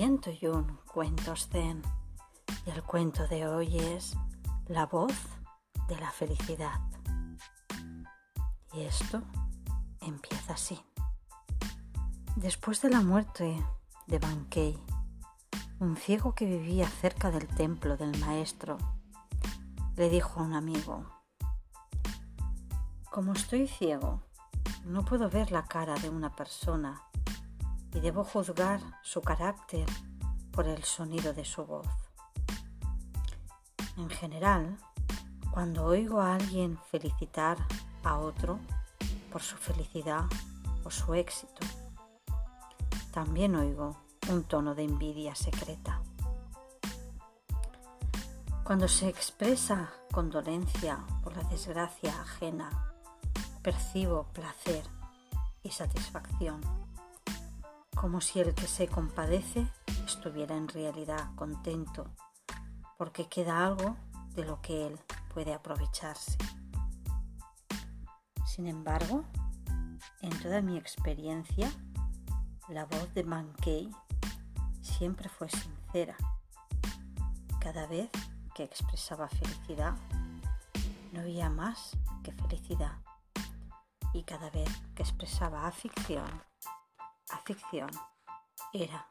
101 cuentos zen y el cuento de hoy es La voz de la felicidad. Y esto empieza así. Después de la muerte de Bankei, un ciego que vivía cerca del templo del maestro le dijo a un amigo, como estoy ciego, no puedo ver la cara de una persona y debo juzgar su carácter por el sonido de su voz. En general, cuando oigo a alguien felicitar a otro por su felicidad o su éxito, también oigo un tono de envidia secreta. Cuando se expresa condolencia por la desgracia ajena, percibo placer y satisfacción como si el que se compadece estuviera en realidad contento, porque queda algo de lo que él puede aprovecharse. Sin embargo, en toda mi experiencia, la voz de Mankey siempre fue sincera. Cada vez que expresaba felicidad, no había más que felicidad. Y cada vez que expresaba afición, era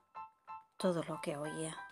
todo lo que oía.